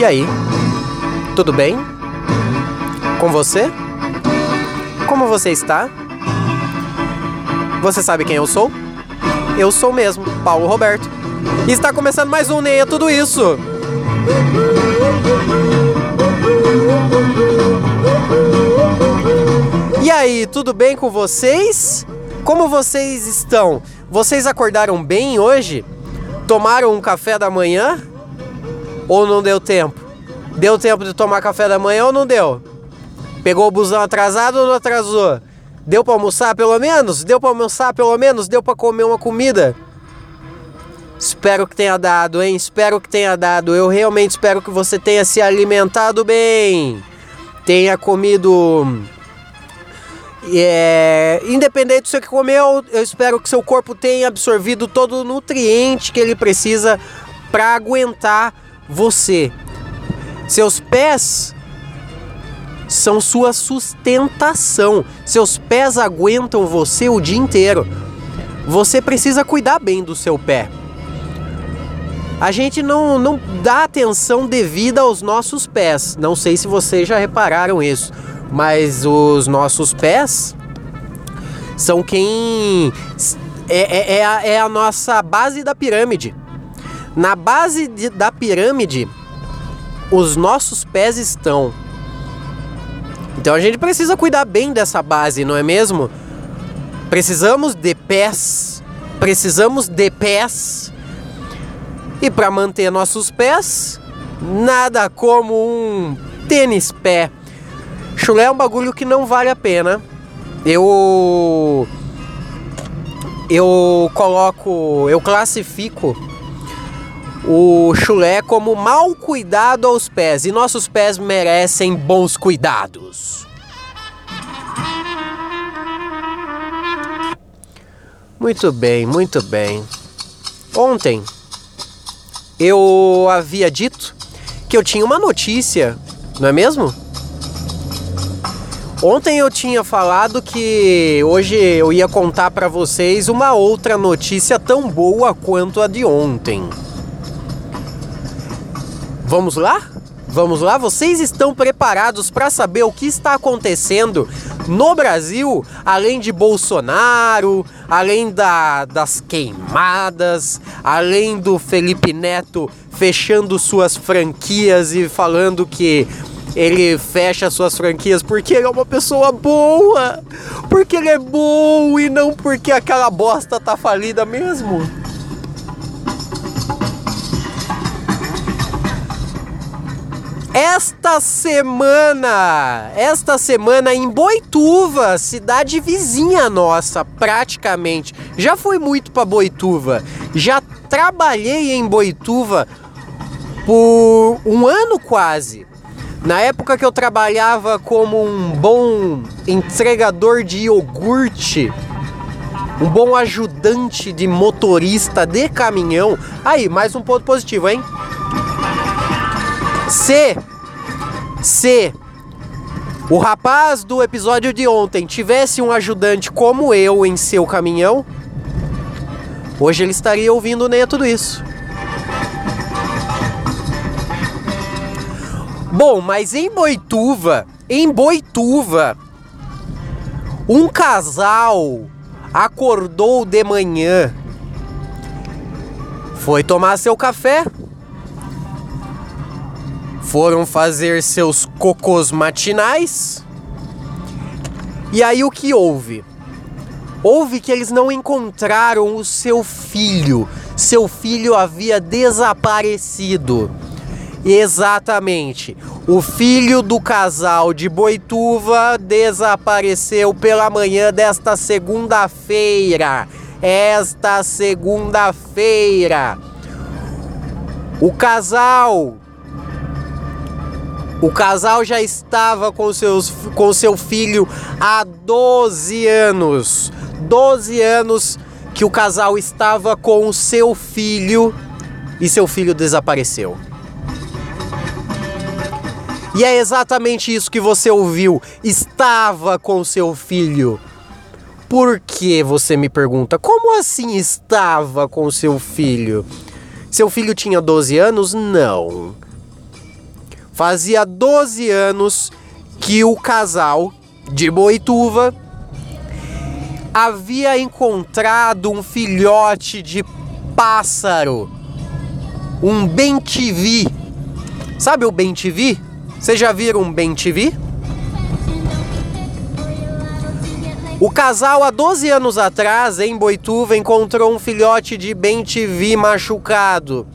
E aí? Tudo bem? Com você? Como você está? Você sabe quem eu sou? Eu sou mesmo, Paulo Roberto. E está começando mais um Neia Tudo Isso. E aí, tudo bem com vocês? Como vocês estão? Vocês acordaram bem hoje? Tomaram um café da manhã? Ou não deu tempo? Deu tempo de tomar café da manhã ou não deu? Pegou o busão atrasado ou não atrasou? Deu para almoçar pelo menos? Deu para almoçar pelo menos? Deu para comer uma comida? Espero que tenha dado, hein? Espero que tenha dado. Eu realmente espero que você tenha se alimentado bem. Tenha comido. É, independente do seu que comeu, eu espero que seu corpo tenha absorvido todo o nutriente que ele precisa para aguentar você. Seus pés são sua sustentação. Seus pés aguentam você o dia inteiro. Você precisa cuidar bem do seu pé. A gente não, não dá atenção devida aos nossos pés. Não sei se vocês já repararam isso, mas os nossos pés são quem. É, é, é, a, é a nossa base da pirâmide. Na base de, da pirâmide, os nossos pés estão. Então a gente precisa cuidar bem dessa base, não é mesmo? Precisamos de pés. Precisamos de pés. E para manter nossos pés, nada como um tênis pé. Chulé é um bagulho que não vale a pena. Eu eu coloco, eu classifico o chulé como mal cuidado aos pés e nossos pés merecem bons cuidados. Muito bem, muito bem. Ontem eu havia dito que eu tinha uma notícia, não é mesmo? Ontem eu tinha falado que hoje eu ia contar para vocês uma outra notícia tão boa quanto a de ontem. Vamos lá? Vamos lá? Vocês estão preparados para saber o que está acontecendo no Brasil, além de Bolsonaro, além da, das queimadas, além do Felipe Neto fechando suas franquias e falando que ele fecha suas franquias porque ele é uma pessoa boa, porque ele é bom e não porque aquela bosta tá falida mesmo. Esta semana, esta semana em Boituva, cidade vizinha nossa, praticamente. Já fui muito para Boituva. Já trabalhei em Boituva por um ano quase. Na época que eu trabalhava como um bom entregador de iogurte, um bom ajudante de motorista de caminhão. Aí, mais um ponto positivo, hein? Se se o rapaz do episódio de ontem tivesse um ajudante como eu em seu caminhão, hoje ele estaria ouvindo nem tudo isso. Bom, mas em Boituva, em Boituva, um casal acordou de manhã, foi tomar seu café foram fazer seus cocôs matinais. E aí o que houve? Houve que eles não encontraram o seu filho. Seu filho havia desaparecido. Exatamente. O filho do casal de Boituva desapareceu pela manhã desta segunda-feira. Esta segunda-feira. O casal o casal já estava com, seus, com seu filho há 12 anos. 12 anos que o casal estava com seu filho e seu filho desapareceu. E é exatamente isso que você ouviu. Estava com seu filho. Por que você me pergunta? Como assim estava com seu filho? Seu filho tinha 12 anos? Não. Fazia 12 anos que o casal de Boituva havia encontrado um filhote de pássaro, um bem-TV. Sabe o bem-TV? Vocês já viram um bem-TV? O casal, há 12 anos atrás, em Boituva, encontrou um filhote de bem-TV machucado.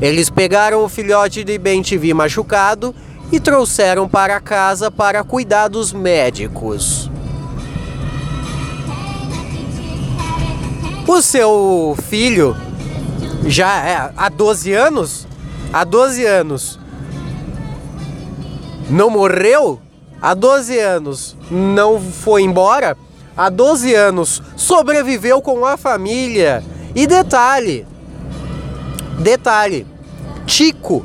Eles pegaram o filhote de bem-TV machucado e trouxeram para casa para cuidados médicos. O seu filho já é há 12 anos, há 12 anos. Não morreu, há 12 anos. Não foi embora, há 12 anos. Sobreviveu com a família. E detalhe, detalhe, Tico,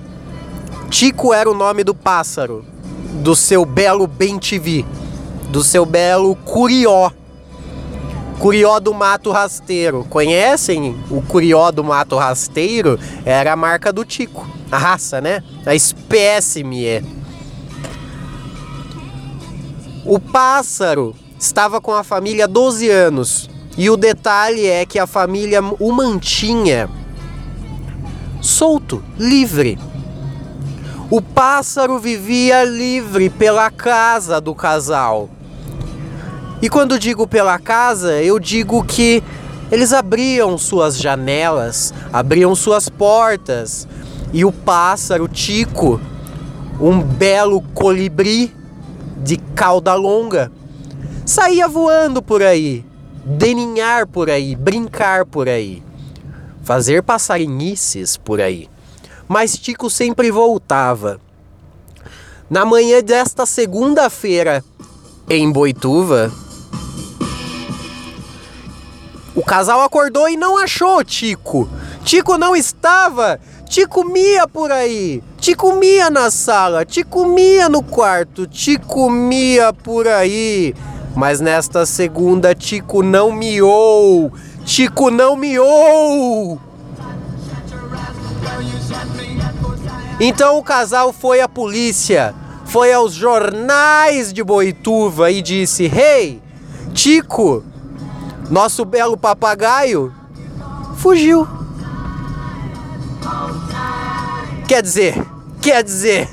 Tico era o nome do pássaro, do seu belo bem-te-vi, do seu belo curió. Curió do Mato Rasteiro. Conhecem o Curió do Mato Rasteiro? Era a marca do Tico. A raça, né? A espécime. É. O pássaro estava com a família há 12 anos. E o detalhe é que a família o mantinha solto, livre. O pássaro vivia livre pela casa do casal. E quando digo pela casa, eu digo que eles abriam suas janelas, abriam suas portas, e o pássaro Tico, um belo colibri de cauda longa, saía voando por aí, deninhar por aí, brincar por aí, fazer passarinhices por aí. Mas Tico sempre voltava. Na manhã desta segunda-feira, em Boituva, o casal acordou e não achou Tico. Tico não estava. Te comia por aí. Te comia na sala. Te comia no quarto. Te comia por aí. Mas nesta segunda, Tico não miou. Tico não miou. Então o casal foi à polícia, foi aos jornais de Boituva e disse: Hey, Tico, nosso belo papagaio fugiu. Quer dizer, quer dizer,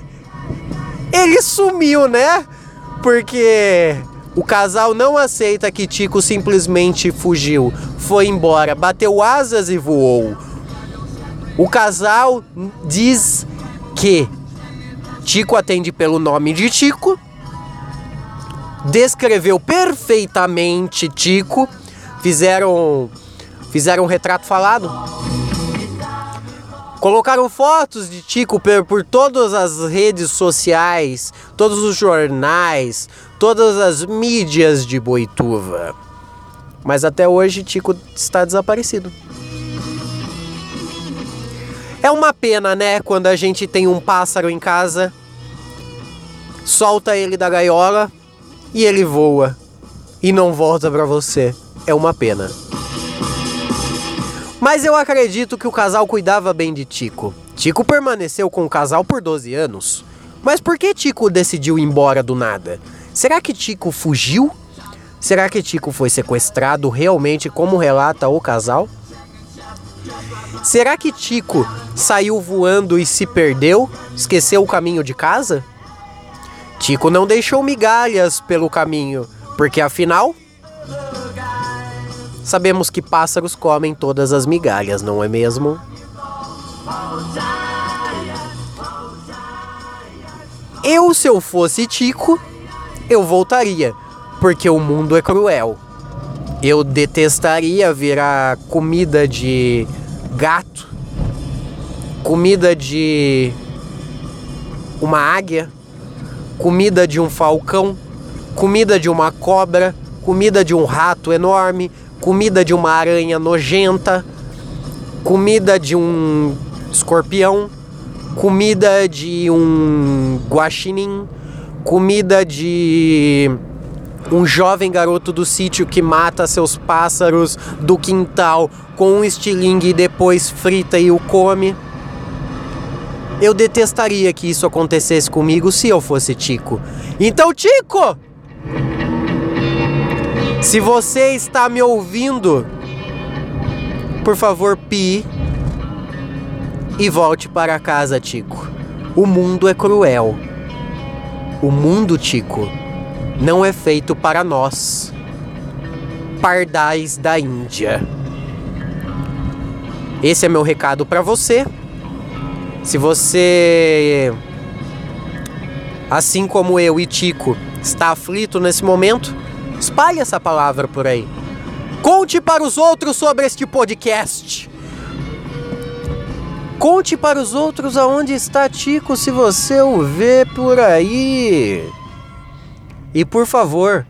ele sumiu, né? Porque o casal não aceita que Tico simplesmente fugiu, foi embora, bateu asas e voou. O casal diz que Tico atende pelo nome de Tico, descreveu perfeitamente Tico fizeram fizeram um retrato falado. Colocaram fotos de Tico por, todas as redes sociais, todos os jornais, todas as mídias de Boituva. Mas até hoje Tico está desaparecido. É uma pena, né, quando a gente tem um pássaro em casa, solta ele da gaiola e ele voa e não volta para você é uma pena. Mas eu acredito que o casal cuidava bem de Tico. Tico permaneceu com o casal por 12 anos. Mas por que Tico decidiu ir embora do nada? Será que Tico fugiu? Será que Tico foi sequestrado realmente, como relata o casal? Será que Tico saiu voando e se perdeu? Esqueceu o caminho de casa? Tico não deixou migalhas pelo caminho, porque afinal Sabemos que pássaros comem todas as migalhas, não é mesmo? Eu, se eu fosse Tico, eu voltaria, porque o mundo é cruel. Eu detestaria virar comida de gato, comida de uma águia, comida de um falcão, comida de uma cobra, comida de um rato enorme, comida de uma aranha nojenta, comida de um escorpião, comida de um guaxinim, comida de um jovem garoto do sítio que mata seus pássaros do quintal com um estilingue e depois frita e o come. Eu detestaria que isso acontecesse comigo se eu fosse Tico. Então, Tico! Se você está me ouvindo, por favor, pi e volte para casa, Tico. O mundo é cruel. O mundo, Tico, não é feito para nós. Pardais da Índia. Esse é meu recado para você. Se você, assim como eu e Tico, está aflito nesse momento, espalhe essa palavra por aí. Conte para os outros sobre este podcast. Conte para os outros aonde está Tico se você o vê por aí. E por favor,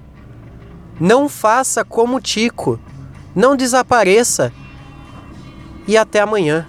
não faça como Tico. Não desapareça. E até amanhã.